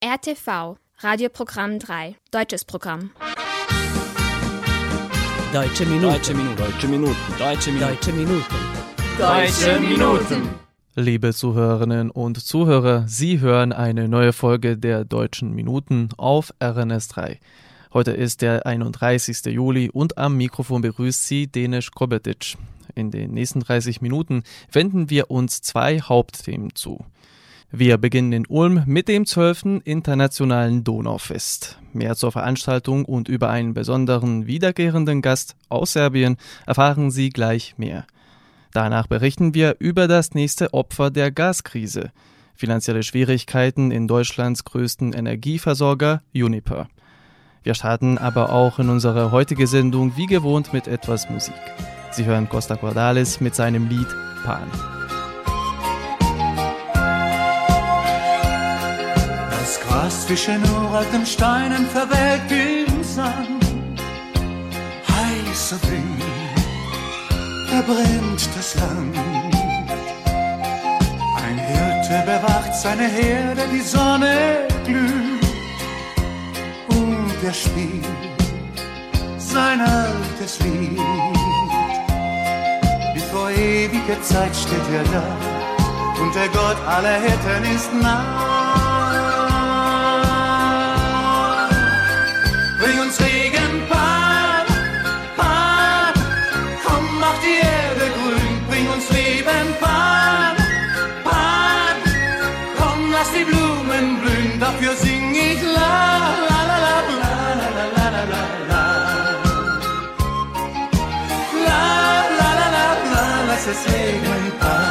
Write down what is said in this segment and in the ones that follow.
RTV, Radioprogramm 3, deutsches Programm. Deutsche Minuten. Deutsche Minuten. Deutsche Minuten. Deutsche Minuten. Deutsche Minuten. Deutsche Minuten. Liebe Zuhörerinnen und Zuhörer, Sie hören eine neue Folge der Deutschen Minuten auf RNS3. Heute ist der 31. Juli und am Mikrofon begrüßt Sie Denisch Kobetic. In den nächsten 30 Minuten wenden wir uns zwei Hauptthemen zu. Wir beginnen in Ulm mit dem 12. Internationalen Donaufest. Mehr zur Veranstaltung und über einen besonderen wiederkehrenden Gast aus Serbien erfahren Sie gleich mehr. Danach berichten wir über das nächste Opfer der Gaskrise. Finanzielle Schwierigkeiten in Deutschlands größten Energieversorger Uniper. Wir starten aber auch in unsere heutige Sendung wie gewohnt mit etwas Musik. Sie hören Costa Cordalis mit seinem Lied Pan. Zwischen uralten Steinen verwelkt im Sand. Heißer Wind verbrennt das Land. Ein Hirte bewacht seine Herde, die Sonne glüht und er spielt sein altes Lied. Wie vor ewiger Zeit steht er da und der Gott aller Hirten ist nah. Bring uns Regen, Pan, Pan, komm, mach die Erde grün. Bring uns Leben, Pan, Pan, komm, lass die Blumen blühen. Dafür sing ich la, la, la, la, la, la, la, la, la, la. La, la, la, la, la, lass es regnen, Pan.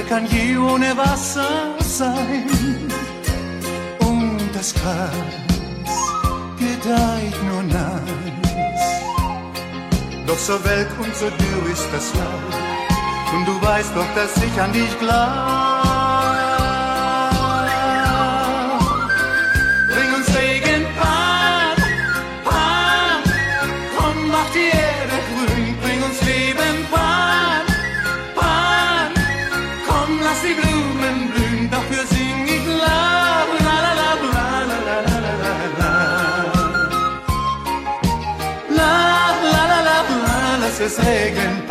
Tiere kann je ohne Wasser sein. Und das Gras gedeiht nur nass. Doch so welk und so dürr ist das Laub. Und du weißt doch, dass ich an dich glaub. es Regen,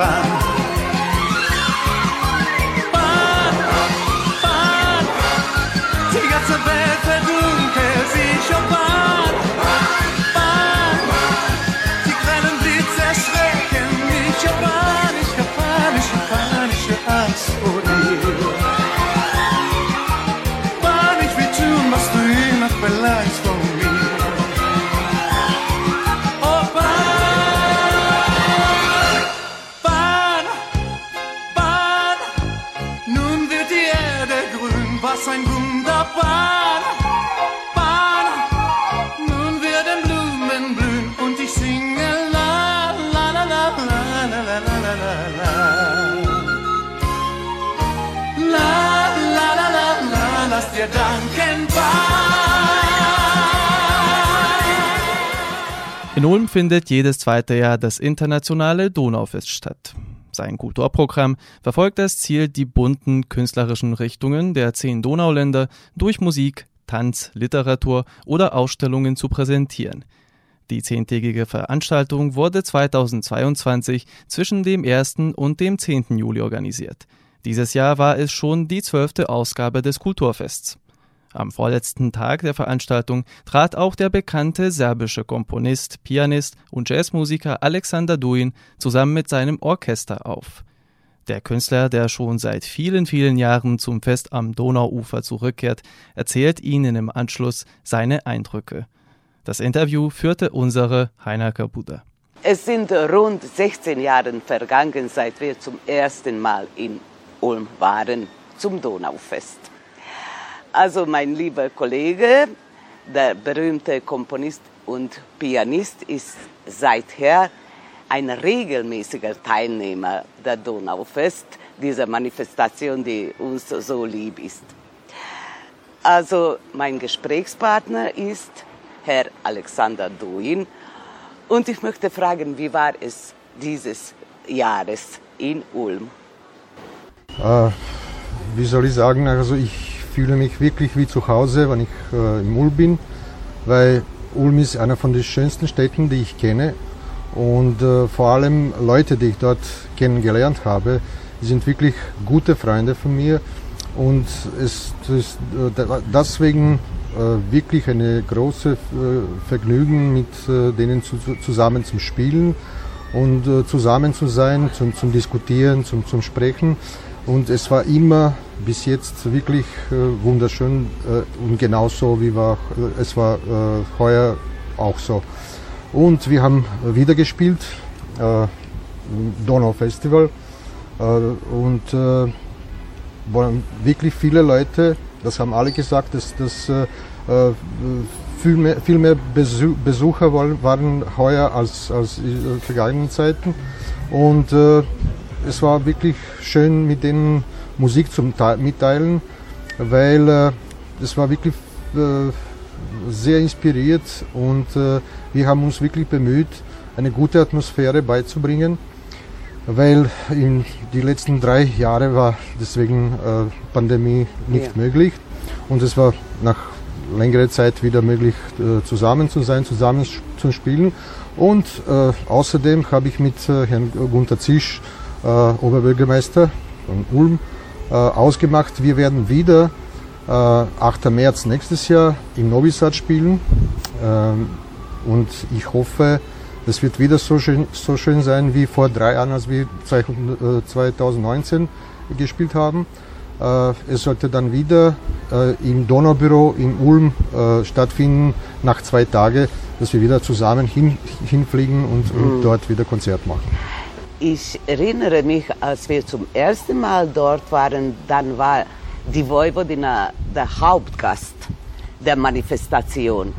In Ulm findet jedes zweite Jahr das internationale Donaufest statt. Sein Kulturprogramm verfolgt das Ziel, die bunten künstlerischen Richtungen der zehn Donauländer durch Musik, Tanz, Literatur oder Ausstellungen zu präsentieren. Die zehntägige Veranstaltung wurde 2022 zwischen dem 1. und dem 10. Juli organisiert. Dieses Jahr war es schon die zwölfte Ausgabe des Kulturfests. Am vorletzten Tag der Veranstaltung trat auch der bekannte serbische Komponist, Pianist und Jazzmusiker Alexander Duin zusammen mit seinem Orchester auf. Der Künstler, der schon seit vielen, vielen Jahren zum Fest am Donauufer zurückkehrt, erzählt Ihnen im Anschluss seine Eindrücke. Das Interview führte unsere Heiner Kabuda. Es sind rund 16 Jahre vergangen, seit wir zum ersten Mal in Ulm waren zum Donaufest. Also mein lieber Kollege, der berühmte Komponist und Pianist, ist seither ein regelmäßiger Teilnehmer der Donaufest, dieser Manifestation, die uns so lieb ist. Also mein Gesprächspartner ist Herr Alexander Duin. Und ich möchte fragen, wie war es dieses Jahres in Ulm? Äh, wie soll ich sagen, also ich fühle mich wirklich wie zu Hause, wenn ich äh, im Ulm bin, weil Ulm ist einer von den schönsten Städten, die ich kenne. Und äh, vor allem Leute, die ich dort kennengelernt habe, sind wirklich gute Freunde von mir. Und es ist äh, deswegen äh, wirklich eine große äh, Vergnügen, mit denen zu, zusammen zu spielen und zusammen zu sein, zum, zum Diskutieren, zum, zum Sprechen. Und es war immer bis jetzt wirklich äh, wunderschön äh, und genauso wie war, äh, es war äh, heuer auch so. Und wir haben wieder gespielt, äh, Donau Festival. Äh, und waren wirklich viele Leute, das haben alle gesagt, dass, dass viel mehr, viel mehr Besucher waren heuer als, als in vergangenen Zeiten. Und es war wirklich schön mit denen Musik zum mitteilen, weil äh, es war wirklich äh, sehr inspiriert und äh, wir haben uns wirklich bemüht, eine gute Atmosphäre beizubringen, weil in die letzten drei Jahre war deswegen Pandemie nicht ja. möglich und es war nach längerer Zeit wieder möglich, zusammen zu sein, zusammen zu spielen. Und äh, außerdem habe ich mit äh, Herrn Gunther Zisch, äh, Oberbürgermeister von Ulm, äh, ausgemacht, wir werden wieder 8. Äh, März nächstes Jahr in Novi Sad spielen. Ähm, und ich hoffe, es wird wieder so schön, so schön sein wie vor drei Jahren, als wir 2019 gespielt haben. Äh, es sollte dann wieder äh, im Donaubüro in Ulm äh, stattfinden, nach zwei Tagen, dass wir wieder zusammen hin, hinfliegen und, mhm. und dort wieder Konzert machen. Ich erinnere mich, als wir zum ersten Mal dort waren, dann war die Vojvodina der Hauptgast der Manifestation.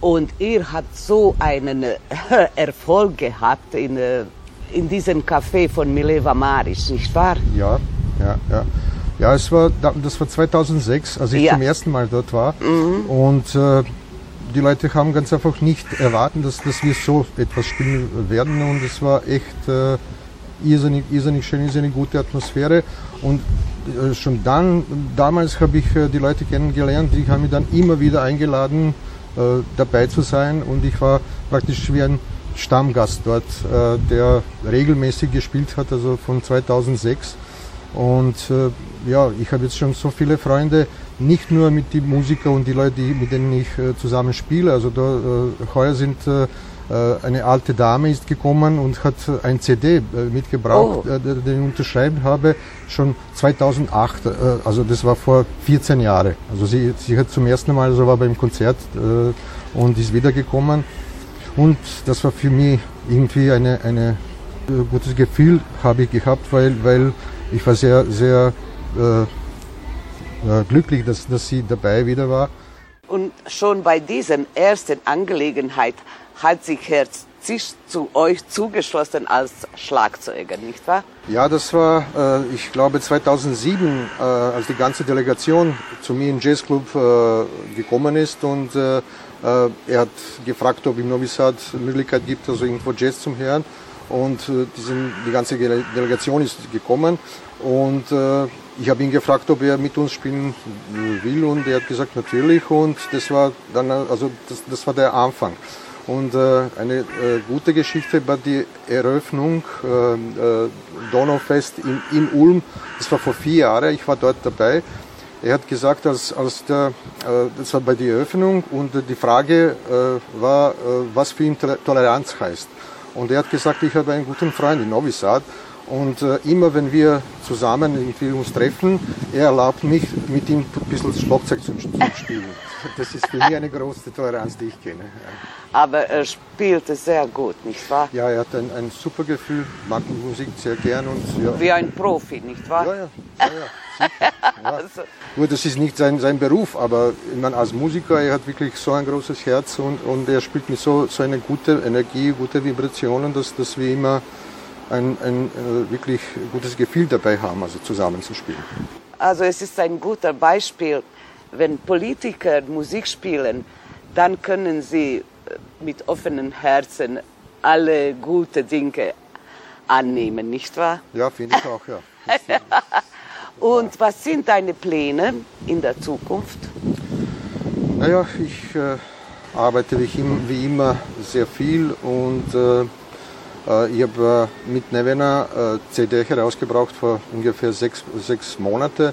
Und ihr habt so einen Erfolg gehabt in, in diesem Café von Mileva Maric, nicht wahr? Ja, ja, ja. Ja, es war, das war 2006, als ich ja. zum ersten Mal dort war. Mhm. Und äh, die Leute haben ganz einfach nicht erwartet, dass, dass wir so etwas spielen werden. Und es war echt äh, irrsinnig, irrsinnig schön, irrsinnig gute Atmosphäre. Und äh, schon dann, damals habe ich äh, die Leute kennengelernt, die haben mich dann immer wieder eingeladen, äh, dabei zu sein. Und ich war praktisch wie ein Stammgast dort, äh, der regelmäßig gespielt hat, also von 2006. Und äh, ja, ich habe jetzt schon so viele Freunde, nicht nur mit den Musikern und die Leute, mit denen ich äh, zusammen spiele. Also da, äh, heuer sind äh, äh, eine alte Dame ist gekommen und hat ein CD äh, mitgebracht, oh. den ich unterschreiben habe, schon 2008. also das war vor 14 Jahren. Also sie, sie hat zum ersten Mal, also war beim Konzert und ist wiedergekommen. Und das war für mich irgendwie eine, eine gutes Gefühl habe ich gehabt, weil, weil ich war sehr, sehr äh, glücklich, dass, dass sie dabei wieder war. Und schon bei dieser ersten Angelegenheit hat sich Herr Zisch zu euch zugeschlossen als Schlagzeuger, nicht wahr? Ja, das war, äh, ich glaube, 2007, äh, als die ganze Delegation zu mir im Jazzclub äh, gekommen ist und äh, äh, er hat gefragt, ob im Novi Sad Möglichkeit gibt, also irgendwo Jazz zum Hören. Und äh, diesen, die ganze Delegation ist gekommen und ich habe ihn gefragt, ob er mit uns spielen will und er hat gesagt natürlich und das war dann also das, das war der Anfang. Und äh, eine äh, gute Geschichte war die Eröffnung äh, äh, Donaufest in, in Ulm. Das war vor vier Jahren, ich war dort dabei. Er hat gesagt, als, als der, äh, das war bei der Eröffnung und die Frage äh, war, äh, was für ihn Toleranz heißt. Und er hat gesagt, ich habe einen guten Freund in Novi Sad und äh, immer wenn wir zusammen irgendwie uns treffen, er erlaubt mich, mit ihm ein bisschen Schlagzeug zu, zu spielen. Das ist für mich eine große Toleranz, die ich kenne. Aber er spielte sehr gut, nicht wahr? Ja, er hat ein, ein super Gefühl, mag Musik sehr gern. Und, ja. Wie ein Profi, nicht wahr? Ja, ja. ja, ja, ja. also. Gut, das ist nicht sein, sein Beruf, aber meine, als Musiker, er hat wirklich so ein großes Herz und, und er spielt mit so, so eine gute Energie, gute Vibrationen, dass, dass wir immer ein, ein äh, wirklich gutes Gefühl dabei haben, also zusammenzuspielen. Also es ist ein guter Beispiel, wenn Politiker Musik spielen, dann können sie äh, mit offenen Herzen alle gute Dinge annehmen, nicht wahr? Ja, finde ich auch, ja. Und was sind deine Pläne in der Zukunft? Naja, ich äh, arbeite wie, wie, immer sehr viel und äh ich habe äh, mit Nevena äh, CD herausgebracht vor ungefähr sechs, sechs Monaten.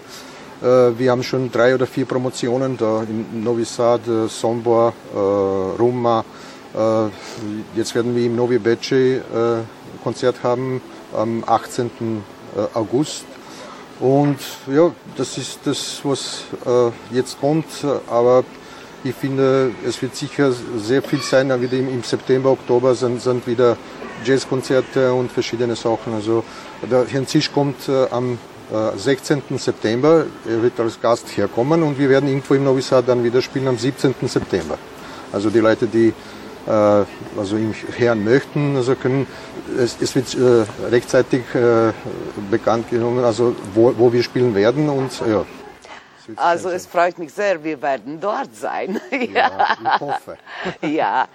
Äh, wir haben schon drei oder vier Promotionen da in Novi Sad, Sombor, Ruma. Jetzt werden wir im Novi Bece Konzert haben am 18. August. Und ja, das ist das, was jetzt kommt. Aber ich finde, es wird sicher sehr viel sein. Dann wieder im September, Oktober sind, sind wieder Jazzkonzerte und verschiedene Sachen. Also der Herrn Zisch kommt äh, am äh, 16. September. Er wird als Gast herkommen und wir werden irgendwo im Novi Sad dann wieder spielen am 17. September. Also die Leute, die äh, also ihn hören möchten, also können, es, es wird äh, rechtzeitig äh, bekannt genommen, also wo, wo wir spielen werden und ja. Also es freut mich sehr, wir werden dort sein. ja, ich hoffe. ja,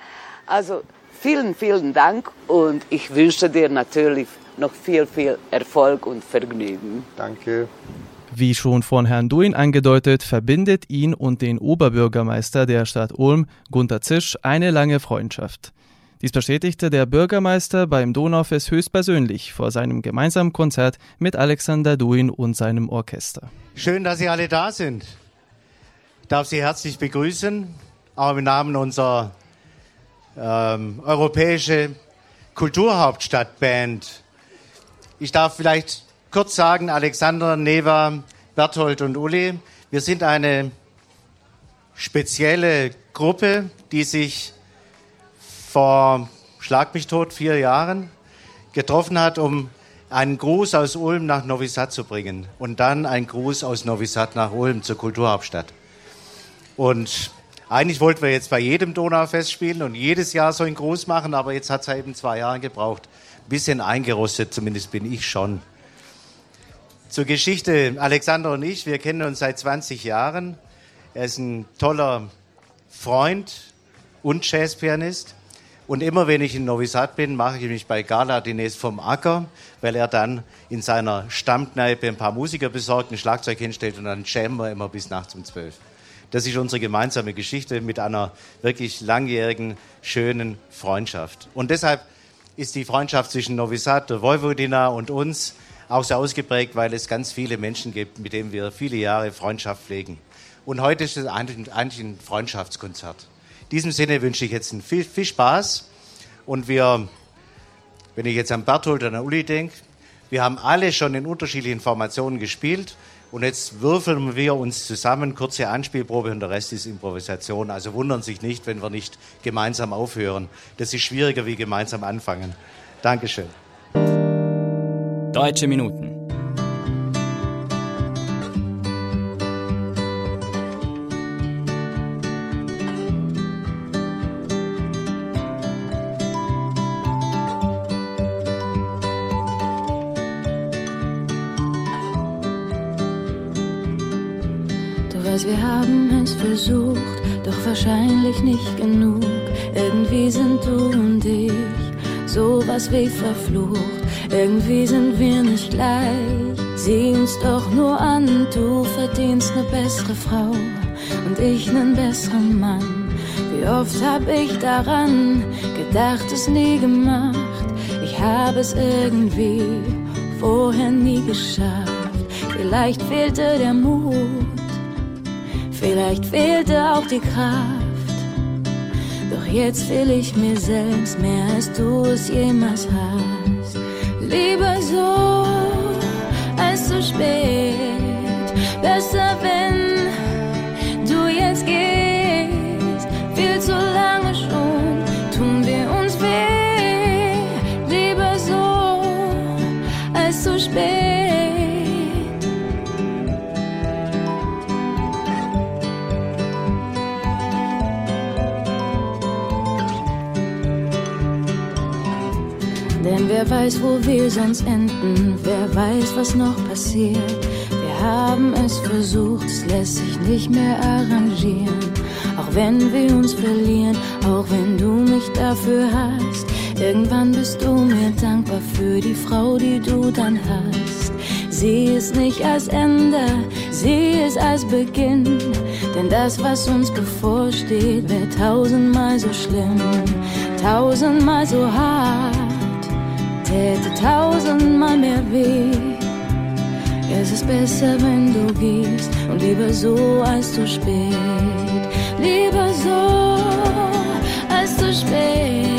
also vielen, vielen Dank und ich wünsche dir natürlich noch viel, viel Erfolg und Vergnügen. Danke. Wie schon von Herrn Duin angedeutet, verbindet ihn und den Oberbürgermeister der Stadt Ulm, Gunter Zisch, eine lange Freundschaft. Dies bestätigte der Bürgermeister beim Donaufest höchstpersönlich vor seinem gemeinsamen Konzert mit Alexander Duin und seinem Orchester. Schön, dass Sie alle da sind. Ich darf Sie herzlich begrüßen, auch im Namen unserer ähm, europäische Kulturhauptstadtband. Ich darf vielleicht kurz sagen, Alexander, Neva, Berthold und Uli, wir sind eine spezielle Gruppe, die sich vor, schlag mich tot, vier Jahren getroffen hat, um einen Gruß aus Ulm nach Novi Sad zu bringen und dann einen Gruß aus Novi Sad nach Ulm zur Kulturhauptstadt. Und eigentlich wollten wir jetzt bei jedem Donaufest spielen und jedes Jahr so einen Gruß machen, aber jetzt hat es eben zwei Jahre gebraucht. Ein bisschen eingerostet, zumindest bin ich schon. Zur Geschichte, Alexander und ich, wir kennen uns seit 20 Jahren. Er ist ein toller Freund und Jazzpianist. Und immer wenn ich in Novi Sad bin, mache ich mich bei Gala Dines vom Acker, weil er dann in seiner Stammkneipe ein paar Musiker besorgt, ein Schlagzeug hinstellt und dann jammen wir immer bis nachts um zwölf. Das ist unsere gemeinsame Geschichte mit einer wirklich langjährigen, schönen Freundschaft. Und deshalb ist die Freundschaft zwischen Novi Sad, der Vojvodina und uns auch so ausgeprägt, weil es ganz viele Menschen gibt, mit denen wir viele Jahre Freundschaft pflegen. Und heute ist es eigentlich ein Freundschaftskonzert. In diesem Sinne wünsche ich jetzt viel, viel Spaß. Und wir, wenn ich jetzt an Berthold und an Uli denke, wir haben alle schon in unterschiedlichen Formationen gespielt. Und jetzt würfeln wir uns zusammen, kurze Anspielprobe und der Rest ist Improvisation. Also wundern sich nicht, wenn wir nicht gemeinsam aufhören. Das ist schwieriger wie gemeinsam anfangen. Dankeschön. Deutsche Minuten. Wahrscheinlich nicht genug. Irgendwie sind du und ich sowas wie verflucht. Irgendwie sind wir nicht gleich. Sieh uns doch nur an, du verdienst ne bessere Frau und ich nen besseren Mann. Wie oft hab ich daran gedacht, es nie gemacht. Ich hab es irgendwie vorher nie geschafft. Vielleicht fehlte der Mut Vielleicht fehlte auch die Kraft. Doch jetzt will ich mir selbst mehr, als du es jemals hast. Lieber so als zu spät. Besser, wenn wer weiß, wo wir sonst enden, wer weiß, was noch passiert. Wir haben es versucht, es lässt sich nicht mehr arrangieren. Auch wenn wir uns verlieren, auch wenn du mich dafür hast. Irgendwann bist du mir dankbar für die Frau, die du dann hast. Sieh es nicht als Ende, sieh es als Beginn. Denn das, was uns bevorsteht, wird tausendmal so schlimm, tausendmal so hart, täte tausendmal mehr weh. Es ist besser, wenn du gehst und lieber so als zu spät. Lieber so als zu spät.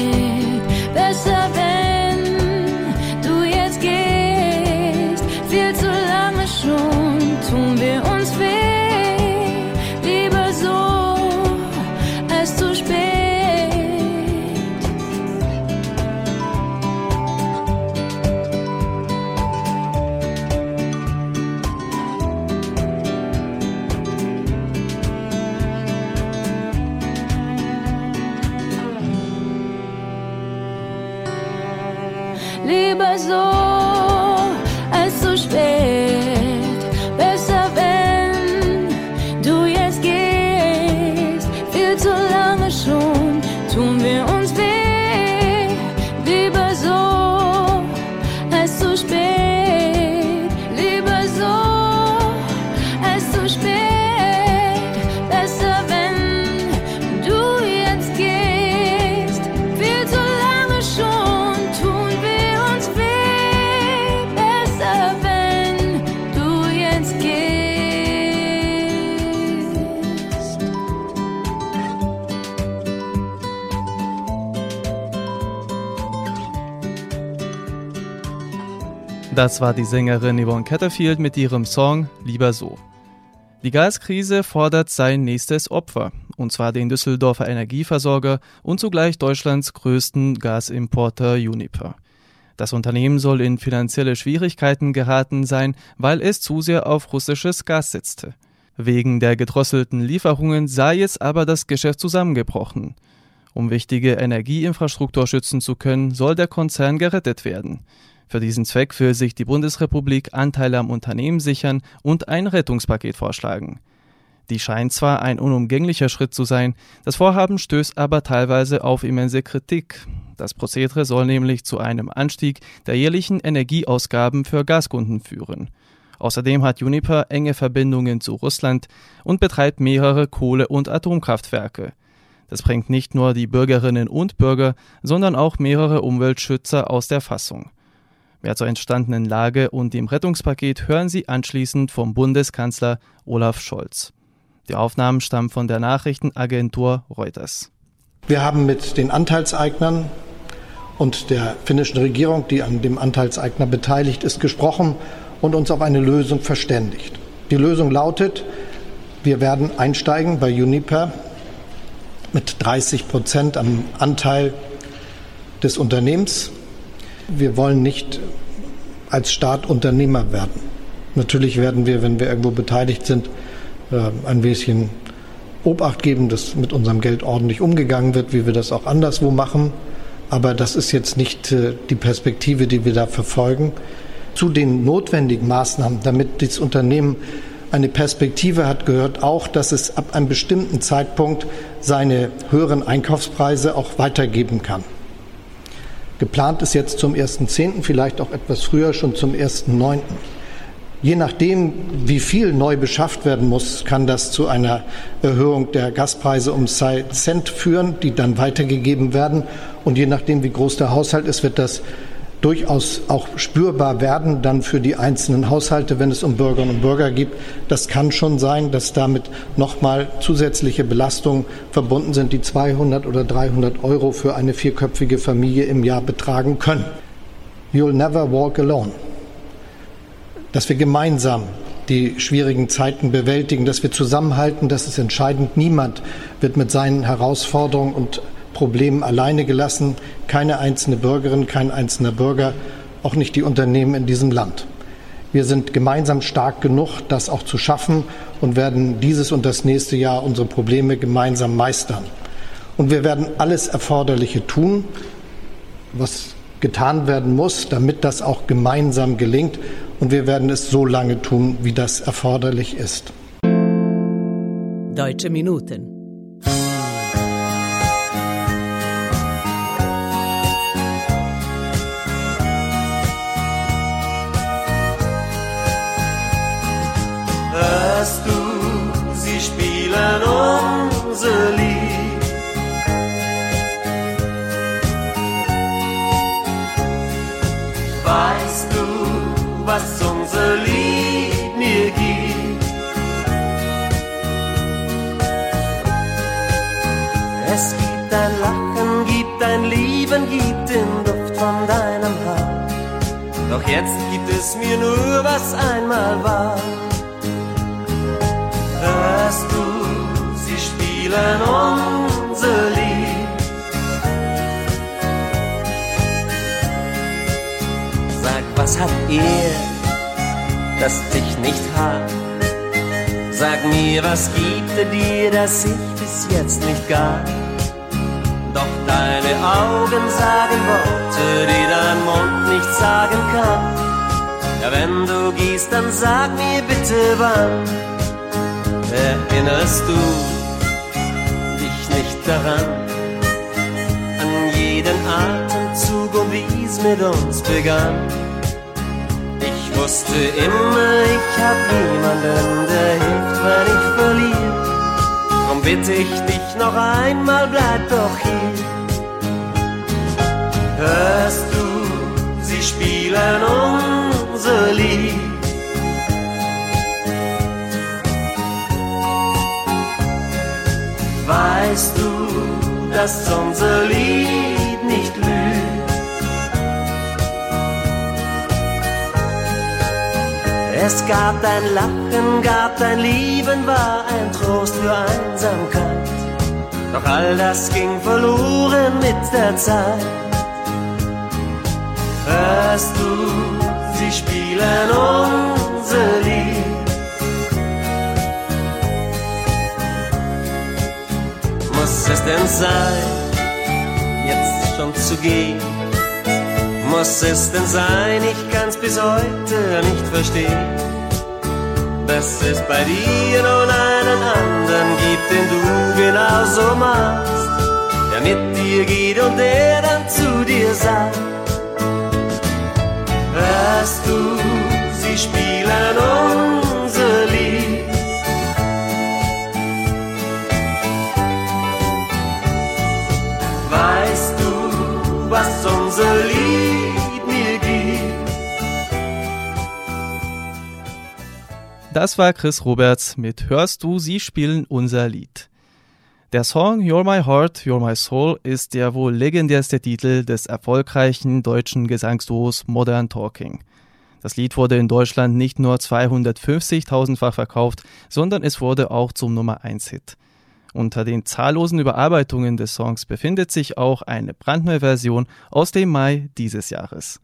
Das war die Sängerin Yvonne Catterfield mit ihrem Song Lieber so. Die Gaskrise fordert sein nächstes Opfer, und zwar den Düsseldorfer Energieversorger und zugleich Deutschlands größten Gasimporter Uniper. Das Unternehmen soll in finanzielle Schwierigkeiten geraten sein, weil es zu sehr auf russisches Gas setzte. Wegen der gedrosselten Lieferungen sei jetzt aber das Geschäft zusammengebrochen. Um wichtige Energieinfrastruktur schützen zu können, soll der Konzern gerettet werden. Für diesen Zweck will sich die Bundesrepublik Anteile am Unternehmen sichern und ein Rettungspaket vorschlagen. Die scheint zwar ein unumgänglicher Schritt zu sein, das Vorhaben stößt aber teilweise auf immense Kritik. Das Prozedere soll nämlich zu einem Anstieg der jährlichen Energieausgaben für Gaskunden führen. Außerdem hat Uniper enge Verbindungen zu Russland und betreibt mehrere Kohle- und Atomkraftwerke. Das bringt nicht nur die Bürgerinnen und Bürger, sondern auch mehrere Umweltschützer aus der Fassung. Mehr zur entstandenen Lage und dem Rettungspaket hören Sie anschließend vom Bundeskanzler Olaf Scholz. Die Aufnahmen stammen von der Nachrichtenagentur Reuters. Wir haben mit den Anteilseignern und der finnischen Regierung, die an dem Anteilseigner beteiligt ist, gesprochen und uns auf eine Lösung verständigt. Die Lösung lautet, wir werden einsteigen bei Uniper mit 30 Prozent am Anteil des Unternehmens. Wir wollen nicht als Staat Unternehmer werden. Natürlich werden wir, wenn wir irgendwo beteiligt sind, ein bisschen Obacht geben, dass mit unserem Geld ordentlich umgegangen wird, wie wir das auch anderswo machen. Aber das ist jetzt nicht die Perspektive, die wir da verfolgen. Zu den notwendigen Maßnahmen, damit das Unternehmen eine Perspektive hat, gehört auch, dass es ab einem bestimmten Zeitpunkt seine höheren Einkaufspreise auch weitergeben kann. Geplant ist jetzt zum 1.10., vielleicht auch etwas früher, schon zum 1.9. Je nachdem, wie viel neu beschafft werden muss, kann das zu einer Erhöhung der Gaspreise um zwei Cent führen, die dann weitergegeben werden. Und je nachdem, wie groß der Haushalt ist, wird das durchaus auch spürbar werden dann für die einzelnen Haushalte, wenn es um Bürgerinnen und Bürger geht. Das kann schon sein, dass damit nochmal zusätzliche Belastungen verbunden sind, die 200 oder 300 Euro für eine vierköpfige Familie im Jahr betragen können. You'll never walk alone. Dass wir gemeinsam die schwierigen Zeiten bewältigen, dass wir zusammenhalten, das ist entscheidend. Niemand wird mit seinen Herausforderungen und Problemen alleine gelassen. Keine einzelne Bürgerin, kein einzelner Bürger, auch nicht die Unternehmen in diesem Land. Wir sind gemeinsam stark genug, das auch zu schaffen und werden dieses und das nächste Jahr unsere Probleme gemeinsam meistern. Und wir werden alles Erforderliche tun, was getan werden muss, damit das auch gemeinsam gelingt. Und wir werden es so lange tun, wie das erforderlich ist. Deutsche Minuten. Hörst du, sie spielen unser Lied. Weißt du, was unser Lied mir gibt? Es gibt ein Lachen, gibt ein Lieben, gibt den Duft von deinem Haar. Doch jetzt gibt es mir nur, was einmal war. Hörst du, sie spielen unser Lied. Sag, was hat er, das dich nicht hat? Sag mir, was gibt er dir, das ich bis jetzt nicht gab? Doch deine Augen sagen Worte, die dein Mund nicht sagen kann. Ja, wenn du gehst, dann sag mir bitte wann. Erinnerst du dich nicht daran? An jeden Atemzug und wie es mit uns begann. Ich wusste immer, ich hab niemanden, der hilft, wenn ich verliere. Drum bitte ich dich noch einmal, bleib doch hier. Du, dass unser Lied nicht lügt? Es gab dein Lachen, gab dein Lieben, war ein Trost für Einsamkeit. Doch all das ging verloren mit der Zeit. Hörst du, sie spielen unser Lied. Es denn sein, jetzt schon zu gehen? Muss es denn sein, ich kann's bis heute nicht verstehen, dass es bei dir nun einen anderen gibt, den du genauso machst, der mit dir geht und der dann zu dir sagt, hörst du, sie spielen unser unser Lied mir? Das war Chris Roberts mit Hörst du, sie spielen unser Lied. Der Song You're My Heart, You're My Soul ist der wohl legendärste Titel des erfolgreichen deutschen Gesangsduos Modern Talking. Das Lied wurde in Deutschland nicht nur 250.000-fach verkauft, sondern es wurde auch zum Nummer 1 Hit. Unter den zahllosen Überarbeitungen des Songs befindet sich auch eine brandneue Version aus dem Mai dieses Jahres.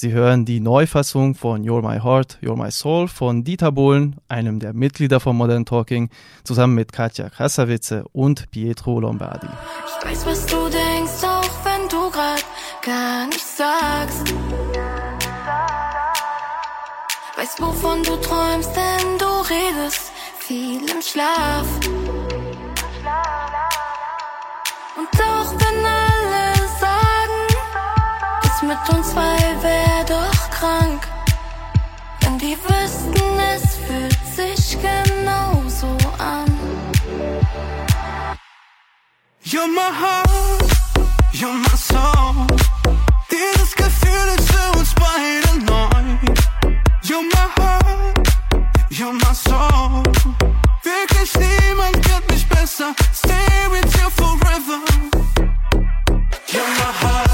Sie hören die Neufassung von You're My Heart, You're My Soul von Dieter Bohlen, einem der Mitglieder von Modern Talking, zusammen mit Katja Krasavice und Pietro Lombardi. Ich weiß, was du denkst, auch wenn du grad gar nichts sagst. Weiß, wovon du träumst, denn du redest viel im Schlaf. Mit uns zwei wär doch krank. Wenn die wüssten, es fühlt sich genauso an. You're my heart, you're my soul. Dieses Gefühl ist für uns beide neu. You're my heart, you're my soul. Wirklich niemand kennt mich besser. Stay with you forever. You're my heart,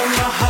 You're my heart,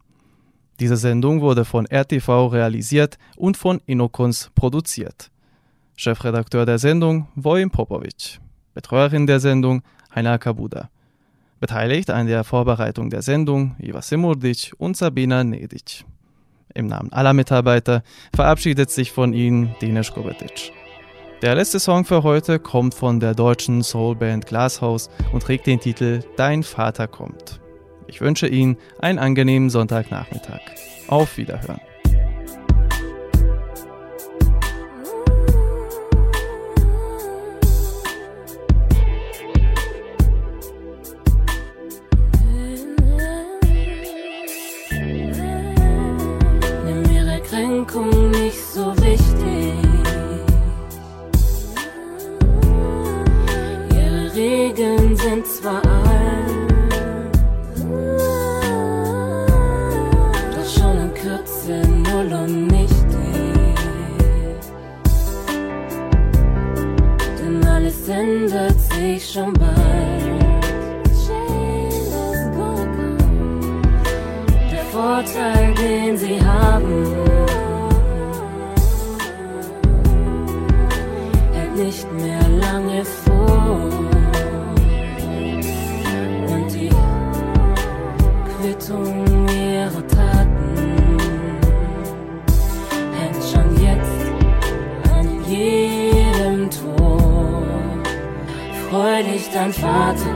Diese Sendung wurde von RTV realisiert und von Inokons produziert. Chefredakteur der Sendung Vojin Popovic. Betreuerin der Sendung Heiner Kabuda. Beteiligt an der Vorbereitung der Sendung Iva Simurdic und Sabina Nedic. Im Namen aller Mitarbeiter verabschiedet sich von Ihnen Dinesh Kovetic. Der letzte Song für heute kommt von der deutschen Soulband Glasshouse und trägt den Titel Dein Vater kommt. Ich wünsche Ihnen einen angenehmen Sonntagnachmittag. Auf Wiederhören. Kränkung nicht so wichtig. Ihre Regeln sind zwar alt, alles ändert sich schon bald. Dein Vater